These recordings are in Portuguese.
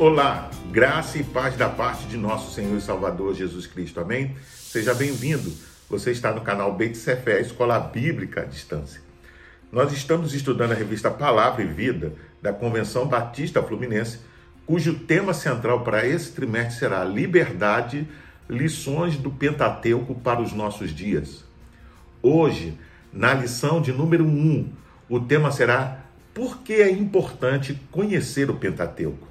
Olá, graça e paz da parte de nosso Senhor e Salvador Jesus Cristo. Amém? Seja bem-vindo. Você está no canal Beit Sefer, Escola Bíblica à Distância. Nós estamos estudando a revista Palavra e Vida da Convenção Batista Fluminense, cujo tema central para esse trimestre será Liberdade, lições do Pentateuco para os nossos dias. Hoje, na lição de número 1, o tema será Por que é importante conhecer o Pentateuco?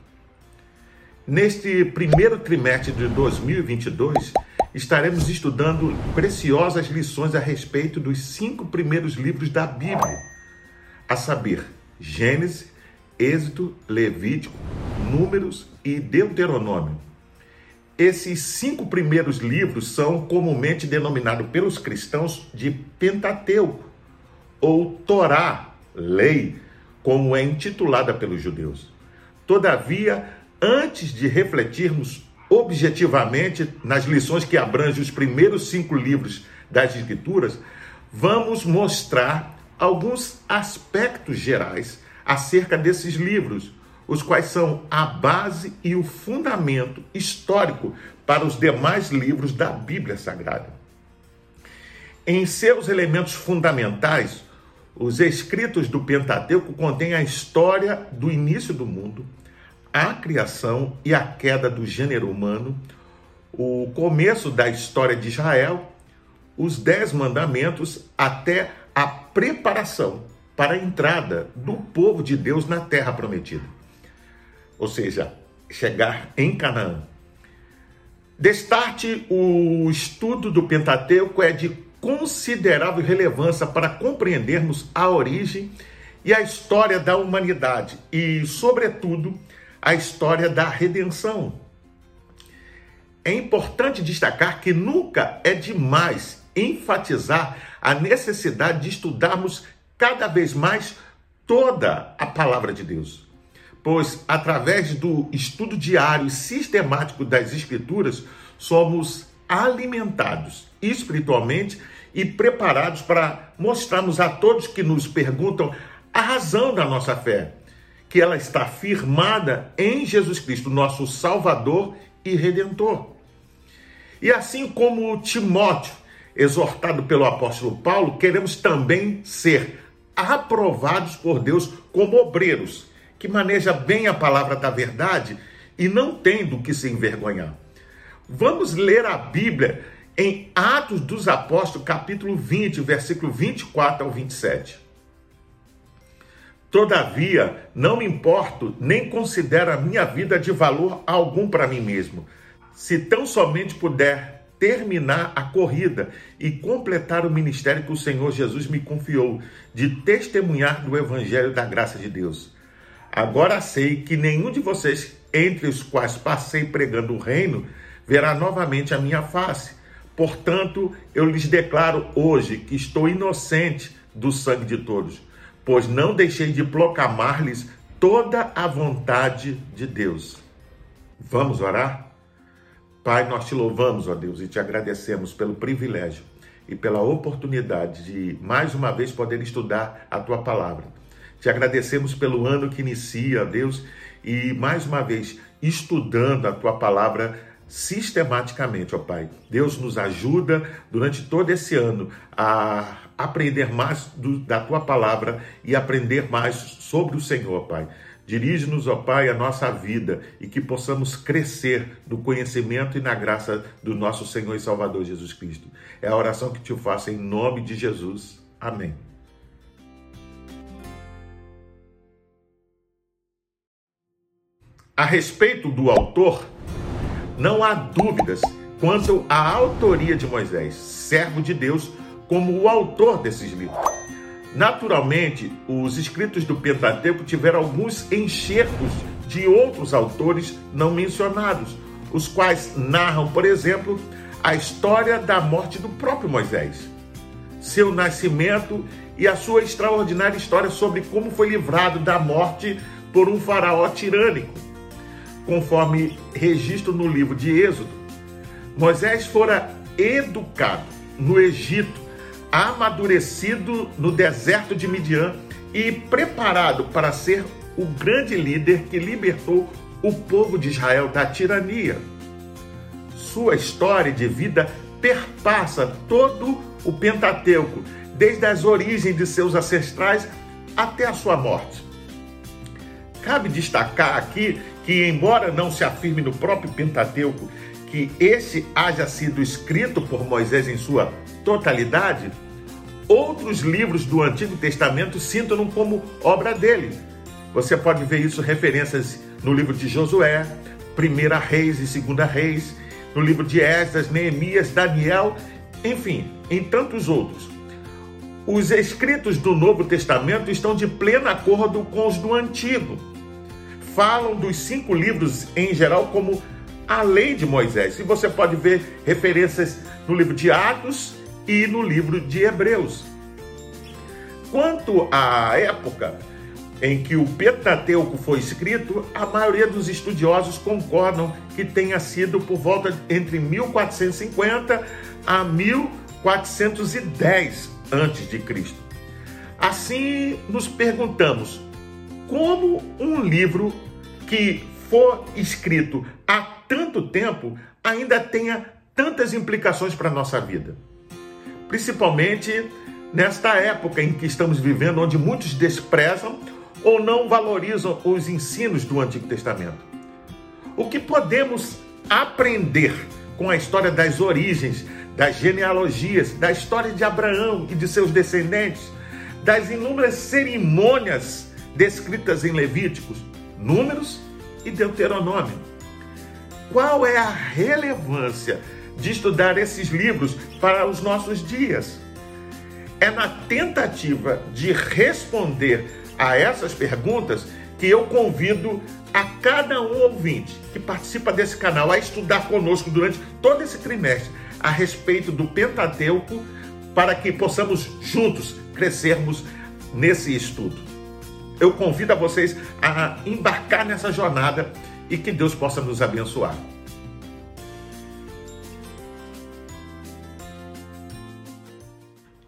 Neste primeiro trimestre de 2022, estaremos estudando preciosas lições a respeito dos cinco primeiros livros da Bíblia, a saber, Gênesis, Êxodo, Levítico, Números e Deuteronômio. Esses cinco primeiros livros são comumente denominados pelos cristãos de Pentateuco, ou Torá, lei, como é intitulada pelos judeus. Todavia, antes de refletirmos objetivamente nas lições que abrangem os primeiros cinco livros das Escrituras, vamos mostrar alguns aspectos gerais acerca desses livros, os quais são a base e o fundamento histórico para os demais livros da Bíblia Sagrada. Em seus elementos fundamentais, os escritos do Pentateuco contêm a história do início do mundo, a criação e a queda do gênero humano, o começo da história de Israel, os dez mandamentos, até a preparação para a entrada do povo de Deus na terra prometida. Ou seja, chegar em Canaã. Destarte, o estudo do Pentateuco é de considerável relevância para compreendermos a origem e a história da humanidade e, sobretudo, a história da redenção. É importante destacar que nunca é demais enfatizar a necessidade de estudarmos cada vez mais toda a palavra de Deus. Pois, através do estudo diário e sistemático das Escrituras, somos alimentados espiritualmente e preparados para mostrarmos a todos que nos perguntam a razão da nossa fé que ela está firmada em Jesus Cristo, nosso Salvador e Redentor. E assim como Timóteo, exortado pelo apóstolo Paulo, queremos também ser aprovados por Deus como obreiros, que maneja bem a palavra da verdade e não tem do que se envergonhar. Vamos ler a Bíblia em Atos dos Apóstolos, capítulo 20, versículo 24 ao 27. Todavia, não me importo nem considero a minha vida de valor algum para mim mesmo, se tão somente puder terminar a corrida e completar o ministério que o Senhor Jesus me confiou, de testemunhar do Evangelho da graça de Deus. Agora sei que nenhum de vocês, entre os quais passei pregando o reino, verá novamente a minha face. Portanto, eu lhes declaro hoje que estou inocente do sangue de todos pois não deixei de proclamar-lhes toda a vontade de Deus. Vamos orar? Pai, nós te louvamos, ó Deus, e te agradecemos pelo privilégio e pela oportunidade de mais uma vez poder estudar a tua palavra. Te agradecemos pelo ano que inicia, Deus, e mais uma vez estudando a tua palavra sistematicamente, ó Pai. Deus nos ajuda durante todo esse ano a aprender mais do, da tua palavra e aprender mais sobre o Senhor, Pai. Dirige-nos, ó Pai, a nossa vida e que possamos crescer no conhecimento e na graça do nosso Senhor e Salvador Jesus Cristo. É a oração que te faço em nome de Jesus. Amém. A respeito do autor, não há dúvidas quanto à autoria de Moisés, servo de Deus como o autor desses livros. Naturalmente, os escritos do Pentateuco tiveram alguns enxertos de outros autores não mencionados, os quais narram, por exemplo, a história da morte do próprio Moisés, seu nascimento e a sua extraordinária história sobre como foi livrado da morte por um faraó tirânico. Conforme registro no livro de Êxodo, Moisés fora educado no Egito amadurecido no deserto de Midian e preparado para ser o grande líder que libertou o povo de Israel da tirania. Sua história de vida perpassa todo o Pentateuco, desde as origens de seus ancestrais até a sua morte. Cabe destacar aqui que, embora não se afirme no próprio Pentateuco que esse haja sido escrito por Moisés em sua totalidade, outros livros do Antigo Testamento sintam como obra dele. Você pode ver isso referências no livro de Josué, Primeira Reis e Segunda Reis, no livro de Esdras, Neemias, Daniel, enfim, em tantos outros. Os escritos do Novo Testamento estão de pleno acordo com os do Antigo. Falam dos cinco livros em geral como a lei de Moisés. E você pode ver referências no livro de Atos e no livro de Hebreus. Quanto à época em que o Pentateuco foi escrito, a maioria dos estudiosos concordam que tenha sido por volta entre 1450 a 1410 antes de Cristo. Assim, nos perguntamos como um livro que for escrito há tanto tempo ainda tenha tantas implicações para a nossa vida. Principalmente nesta época em que estamos vivendo, onde muitos desprezam ou não valorizam os ensinos do Antigo Testamento. O que podemos aprender com a história das origens, das genealogias, da história de Abraão e de seus descendentes, das inúmeras cerimônias descritas em Levíticos, Números e Deuteronômio. Qual é a relevância de estudar esses livros para os nossos dias? É na tentativa de responder a essas perguntas que eu convido a cada um ouvinte que participa desse canal a estudar conosco durante todo esse trimestre a respeito do Pentateuco para que possamos juntos crescermos nesse estudo. Eu convido a vocês a embarcar nessa jornada e que Deus possa nos abençoar.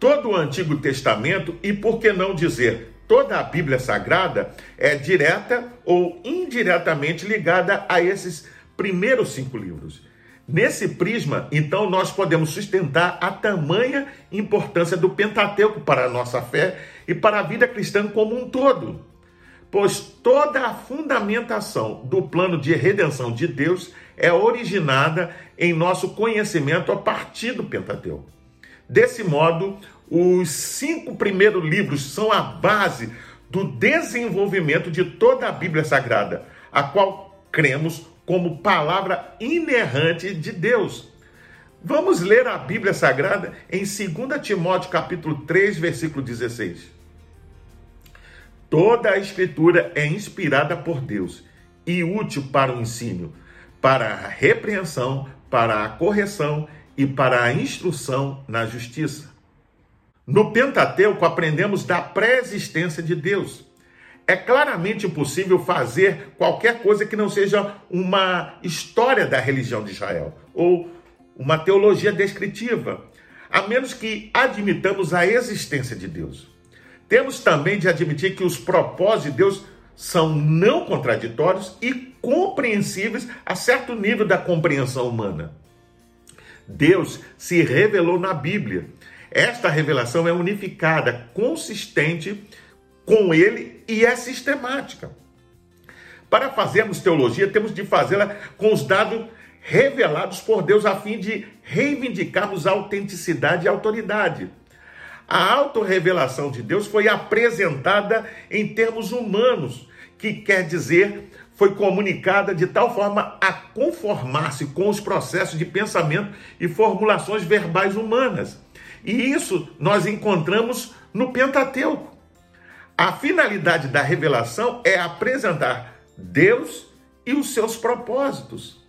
Todo o Antigo Testamento e por que não dizer toda a Bíblia Sagrada é direta ou indiretamente ligada a esses primeiros cinco livros. Nesse prisma, então, nós podemos sustentar a tamanha importância do Pentateuco para a nossa fé e para a vida cristã como um todo. Pois toda a fundamentação do plano de redenção de Deus é originada em nosso conhecimento a partir do Pentateuco. Desse modo, os cinco primeiros livros são a base do desenvolvimento de toda a Bíblia Sagrada, a qual cremos como palavra inerrante de Deus. Vamos ler a Bíblia Sagrada em 2 Timóteo capítulo 3, versículo 16. Toda a escritura é inspirada por Deus e útil para o ensino, para a repreensão, para a correção e para a instrução na justiça. No Pentateuco aprendemos da pré-existência de Deus é claramente impossível fazer qualquer coisa que não seja uma história da religião de Israel ou uma teologia descritiva, a menos que admitamos a existência de Deus. Temos também de admitir que os propósitos de Deus são não contraditórios e compreensíveis a certo nível da compreensão humana. Deus se revelou na Bíblia. Esta revelação é unificada, consistente com ele e é sistemática. Para fazermos teologia, temos de fazê-la com os dados revelados por Deus a fim de reivindicarmos a autenticidade e autoridade. A autorrevelação de Deus foi apresentada em termos humanos, que quer dizer foi comunicada de tal forma a conformar-se com os processos de pensamento e formulações verbais humanas. E isso nós encontramos no Pentateuco. A finalidade da revelação é apresentar Deus e os seus propósitos.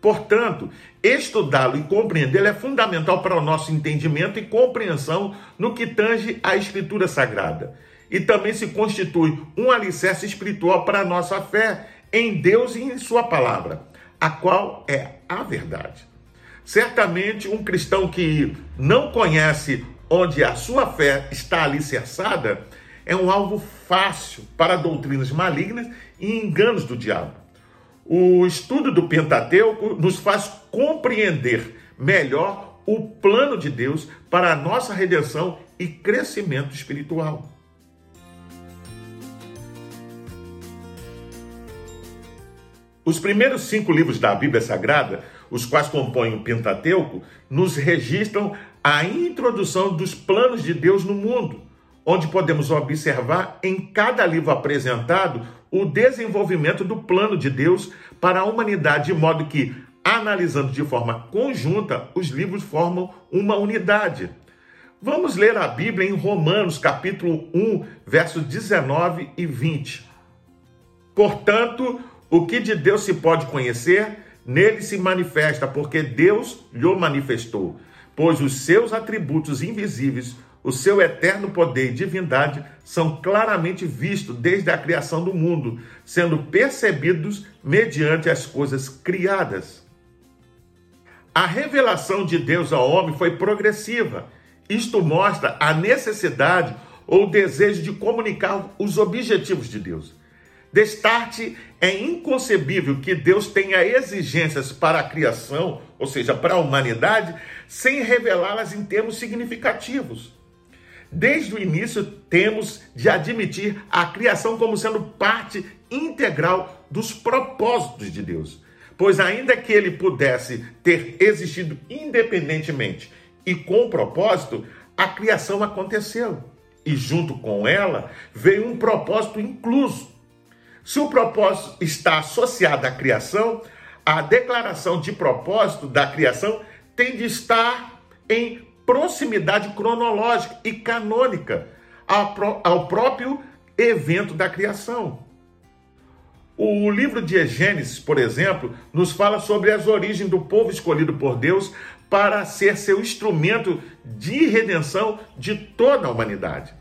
Portanto, estudá-lo e compreendê-lo é fundamental para o nosso entendimento e compreensão no que tange à Escritura Sagrada. E também se constitui um alicerce espiritual para a nossa fé em Deus e em Sua palavra, a qual é a verdade. Certamente, um cristão que não conhece onde a sua fé está alicerçada é um alvo fácil para doutrinas malignas e enganos do diabo. o estudo do Pentateuco nos faz compreender melhor o plano de Deus para a nossa redenção e crescimento espiritual. Os primeiros cinco livros da Bíblia Sagrada, os quais compõem o Pentateuco, nos registram a introdução dos planos de Deus no mundo, onde podemos observar em cada livro apresentado o desenvolvimento do plano de Deus para a humanidade, de modo que, analisando de forma conjunta, os livros formam uma unidade. Vamos ler a Bíblia em Romanos, capítulo 1, versos 19 e 20. Portanto, o que de Deus se pode conhecer, nele se manifesta, porque Deus lhe manifestou, pois os seus atributos invisíveis, o seu eterno poder e divindade são claramente vistos desde a criação do mundo, sendo percebidos mediante as coisas criadas. A revelação de Deus ao homem foi progressiva. Isto mostra a necessidade ou desejo de comunicar os objetivos de Deus. Destarte é inconcebível que Deus tenha exigências para a criação, ou seja, para a humanidade, sem revelá-las em termos significativos. Desde o início, temos de admitir a criação como sendo parte integral dos propósitos de Deus. Pois, ainda que ele pudesse ter existido independentemente e com propósito, a criação aconteceu. E junto com ela veio um propósito incluso se o propósito está associado à criação, a declaração de propósito da criação tem de estar em proximidade cronológica e canônica ao próprio evento da criação. O livro de Gênesis, por exemplo, nos fala sobre as origens do povo escolhido por Deus para ser seu instrumento de redenção de toda a humanidade.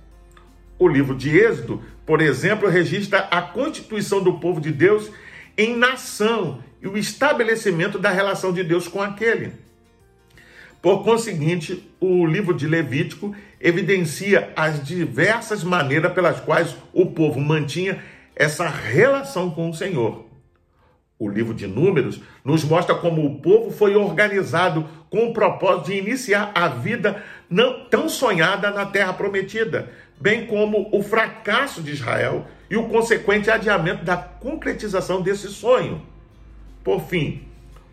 O livro de Êxodo por exemplo, registra a constituição do povo de Deus em nação e o estabelecimento da relação de Deus com aquele. Por conseguinte, o livro de Levítico evidencia as diversas maneiras pelas quais o povo mantinha essa relação com o Senhor. O livro de Números nos mostra como o povo foi organizado com o propósito de iniciar a vida não tão sonhada na terra prometida, bem como o fracasso de Israel e o consequente adiamento da concretização desse sonho. Por fim,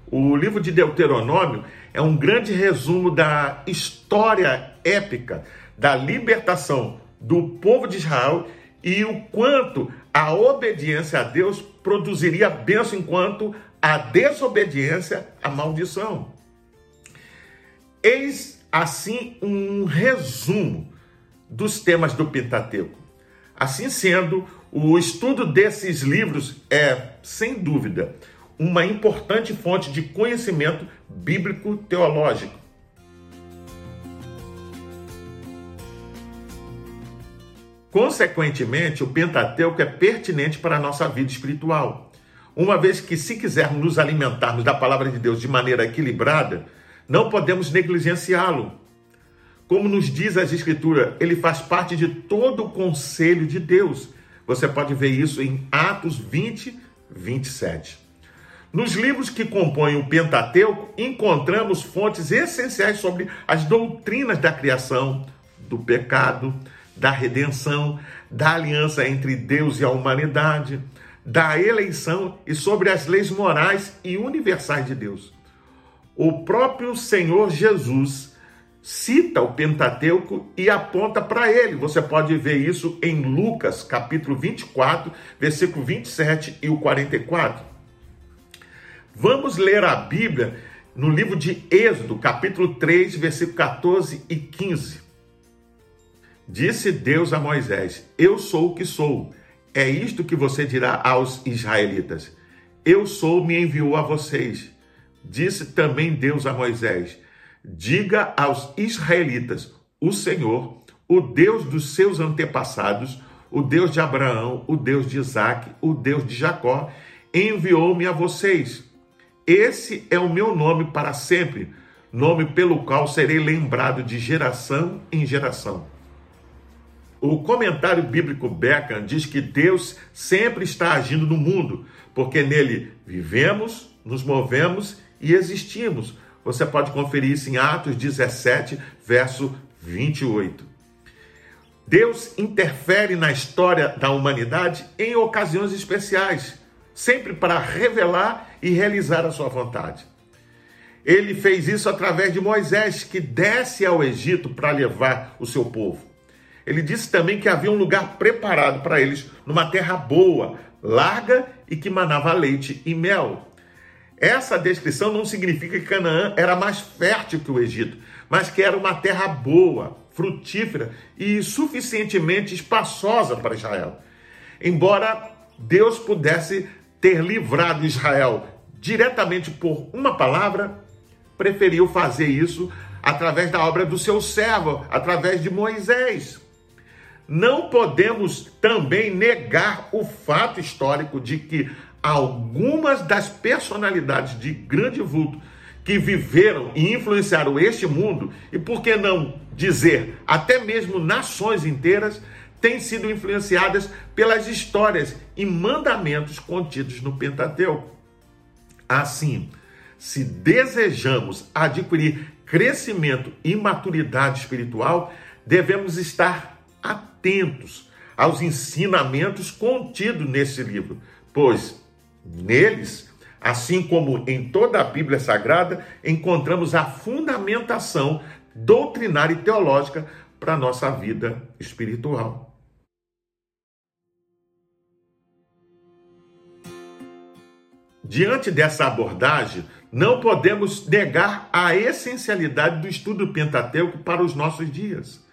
o livro de Deuteronômio é um grande resumo da história épica da libertação do povo de Israel e o quanto a obediência a Deus produziria bênção enquanto a desobediência a maldição. Eis assim um resumo dos temas do Pentateuco. Assim sendo, o estudo desses livros é, sem dúvida, uma importante fonte de conhecimento bíblico teológico. Consequentemente, o Pentateuco é pertinente para a nossa vida espiritual, uma vez que, se quisermos nos alimentarmos da palavra de Deus de maneira equilibrada, não podemos negligenciá-lo, como nos diz as Escrituras, ele faz parte de todo o conselho de Deus. Você pode ver isso em Atos 20, 27. Nos livros que compõem o Pentateuco, encontramos fontes essenciais sobre as doutrinas da criação, do pecado, da redenção, da aliança entre Deus e a humanidade, da eleição e sobre as leis morais e universais de Deus. O próprio Senhor Jesus cita o Pentateuco e aponta para ele. Você pode ver isso em Lucas, capítulo 24, versículo 27 e o 44. Vamos ler a Bíblia no livro de Êxodo, capítulo 3, versículo 14 e 15. Disse Deus a Moisés: Eu sou o que sou. É isto que você dirá aos israelitas: Eu sou, me enviou a vocês. Disse também Deus a Moisés: Diga aos israelitas: o Senhor, o Deus dos seus antepassados, o Deus de Abraão, o Deus de Isaac, o Deus de Jacó, enviou-me a vocês. Esse é o meu nome para sempre, nome pelo qual serei lembrado de geração em geração. O comentário bíblico Beckham diz que Deus sempre está agindo no mundo, porque nele vivemos, nos movemos e existimos. Você pode conferir isso em Atos 17, verso 28. Deus interfere na história da humanidade em ocasiões especiais, sempre para revelar e realizar a sua vontade. Ele fez isso através de Moisés, que desce ao Egito para levar o seu povo. Ele disse também que havia um lugar preparado para eles, numa terra boa, larga e que manava leite e mel. Essa descrição não significa que Canaã era mais fértil que o Egito, mas que era uma terra boa, frutífera e suficientemente espaçosa para Israel. Embora Deus pudesse ter livrado Israel diretamente por uma palavra, preferiu fazer isso através da obra do seu servo, através de Moisés. Não podemos também negar o fato histórico de que algumas das personalidades de grande vulto que viveram e influenciaram este mundo, e por que não dizer até mesmo nações inteiras, têm sido influenciadas pelas histórias e mandamentos contidos no Pentateuco. Assim, se desejamos adquirir crescimento e maturidade espiritual, devemos estar atentos aos ensinamentos contidos nesse livro, pois neles Assim como em toda a Bíblia Sagrada, encontramos a fundamentação doutrinária e teológica para a nossa vida espiritual. Diante dessa abordagem, não podemos negar a essencialidade do estudo Pentateuco para os nossos dias.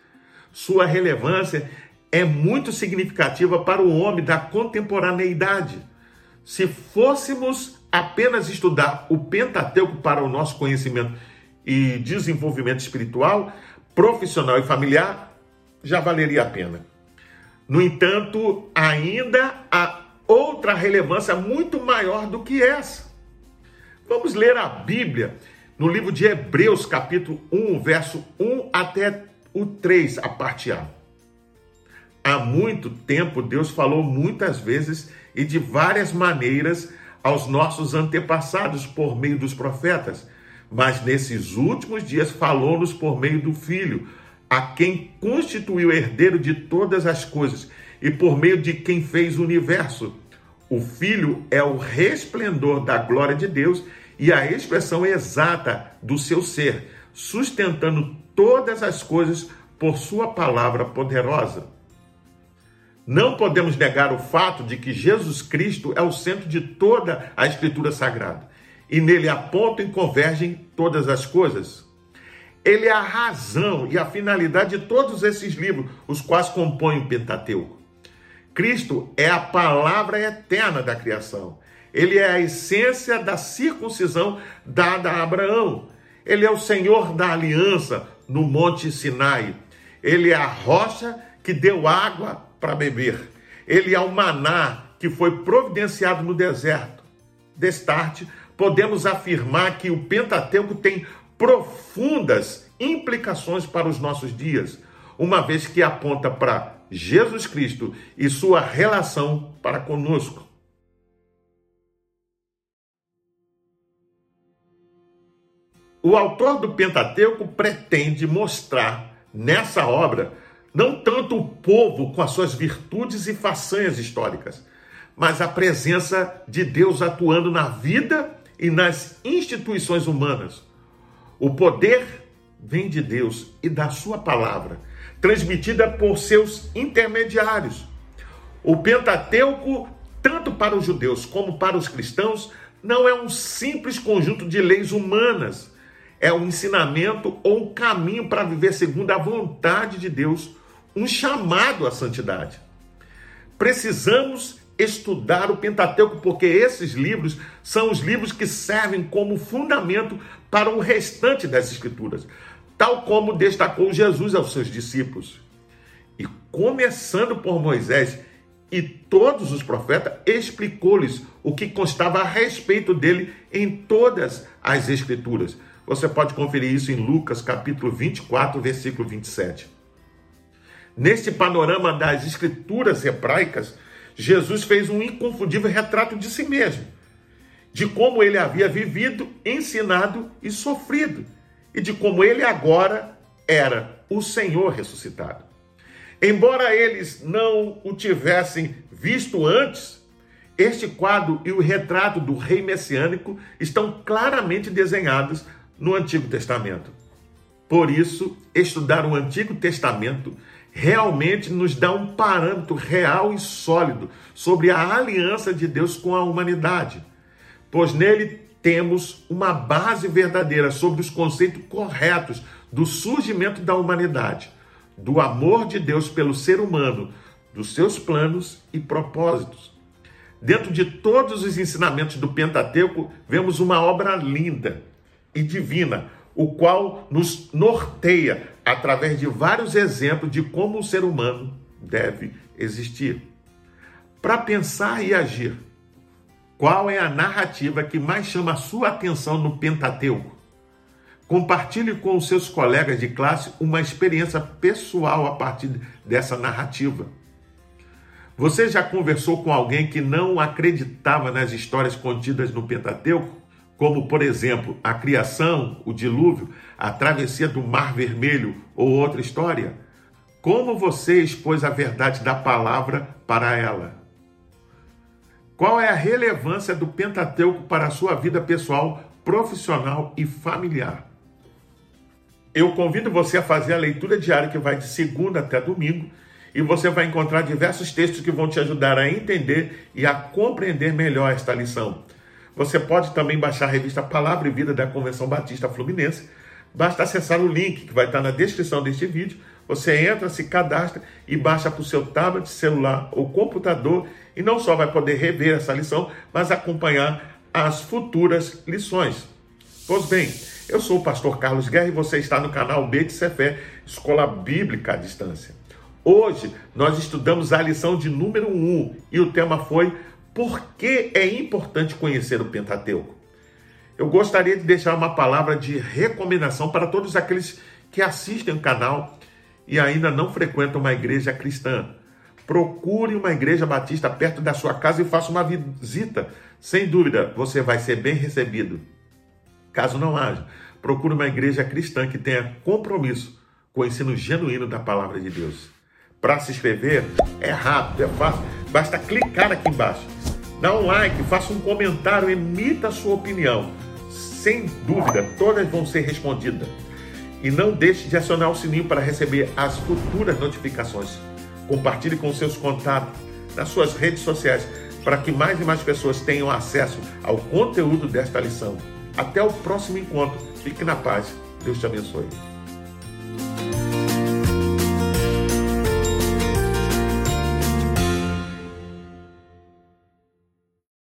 Sua relevância é muito significativa para o homem da contemporaneidade. Se fôssemos apenas estudar o Pentateuco para o nosso conhecimento e desenvolvimento espiritual, profissional e familiar, já valeria a pena. No entanto, ainda há outra relevância muito maior do que essa. Vamos ler a Bíblia no livro de Hebreus, capítulo 1, verso 1 até o 3, a parte A. Há muito tempo Deus falou muitas vezes e de várias maneiras aos nossos antepassados por meio dos profetas, mas nesses últimos dias falou-nos por meio do Filho, a quem constituiu herdeiro de todas as coisas e por meio de quem fez o universo. O Filho é o resplendor da glória de Deus e a expressão exata do seu ser, sustentando todas as coisas por sua palavra poderosa. Não podemos negar o fato de que Jesus Cristo é o centro de toda a Escritura Sagrada e nele apontam e convergem todas as coisas. Ele é a razão e a finalidade de todos esses livros, os quais compõem o Pentateuco. Cristo é a palavra eterna da criação. Ele é a essência da circuncisão dada a Abraão. Ele é o Senhor da aliança no Monte Sinai. Ele é a rocha que deu água para beber. Ele é o maná que foi providenciado no deserto. Destarte, podemos afirmar que o Pentateuco tem profundas implicações para os nossos dias, uma vez que aponta para Jesus Cristo e sua relação para conosco. O autor do Pentateuco pretende mostrar nessa obra não tanto o povo com as suas virtudes e façanhas históricas, mas a presença de Deus atuando na vida e nas instituições humanas. O poder vem de Deus e da sua palavra, transmitida por seus intermediários. O Pentateuco, tanto para os judeus como para os cristãos, não é um simples conjunto de leis humanas, é um ensinamento ou um caminho para viver segundo a vontade de Deus um chamado à santidade. Precisamos estudar o Pentateuco, porque esses livros são os livros que servem como fundamento para o restante das Escrituras, tal como destacou Jesus aos seus discípulos. E começando por Moisés e todos os profetas, explicou-lhes o que constava a respeito dele em todas as Escrituras. Você pode conferir isso em Lucas capítulo 24, versículo 27. Neste panorama das escrituras hebraicas, Jesus fez um inconfundível retrato de si mesmo, de como ele havia vivido, ensinado e sofrido, e de como ele agora era o Senhor ressuscitado. Embora eles não o tivessem visto antes, este quadro e o retrato do rei messiânico estão claramente desenhados no Antigo Testamento. Por isso, estudar o Antigo Testamento realmente nos dá um parâmetro real e sólido sobre a aliança de Deus com a humanidade, pois nele temos uma base verdadeira sobre os conceitos corretos do surgimento da humanidade, do amor de Deus pelo ser humano, dos seus planos e propósitos. Dentro de todos os ensinamentos do Pentateuco, vemos uma obra linda e divina, o qual nos norteia através de vários exemplos de como o ser humano deve existir. Para pensar e agir, qual é a narrativa que mais chama a sua atenção no Pentateuco? Compartilhe com os seus colegas de classe uma experiência pessoal a partir dessa narrativa. Você já conversou com alguém que não acreditava nas histórias contidas no Pentateuco? Como por exemplo a criação, o dilúvio, a travessia do Mar Vermelho ou outra história? Como você expôs a verdade da palavra para ela? Qual é a relevância do Pentateuco para a sua vida pessoal, profissional e familiar? Eu convido você a fazer a leitura diária que vai de segunda até domingo e você vai encontrar diversos textos que vão te ajudar a entender e a compreender melhor esta lição. Você pode também baixar a revista Palavra e Vida da Convenção Batista Fluminense. Basta acessar o link que vai estar na descrição deste vídeo. Você entra, se cadastra e baixa para o seu tablet, celular ou computador e não só vai poder rever essa lição, mas acompanhar as futuras lições. Pois bem, eu sou o pastor Carlos Guerra e você está no canal B de Cefé, Escola Bíblica à Distância. Hoje nós estudamos a lição de número 1 e o tema foi por que é importante conhecer o Pentateuco? Eu gostaria de deixar uma palavra de recomendação para todos aqueles que assistem o canal e ainda não frequentam uma igreja cristã. Procure uma igreja batista perto da sua casa e faça uma visita. Sem dúvida, você vai ser bem recebido. Caso não haja, procure uma igreja cristã que tenha compromisso com o ensino genuíno da palavra de Deus. Para se inscrever, é rápido, é fácil, basta clicar aqui embaixo Dá um like, faça um comentário, emita a sua opinião. Sem dúvida, todas vão ser respondidas. E não deixe de acionar o sininho para receber as futuras notificações. Compartilhe com seus contatos nas suas redes sociais para que mais e mais pessoas tenham acesso ao conteúdo desta lição. Até o próximo encontro. Fique na paz. Deus te abençoe.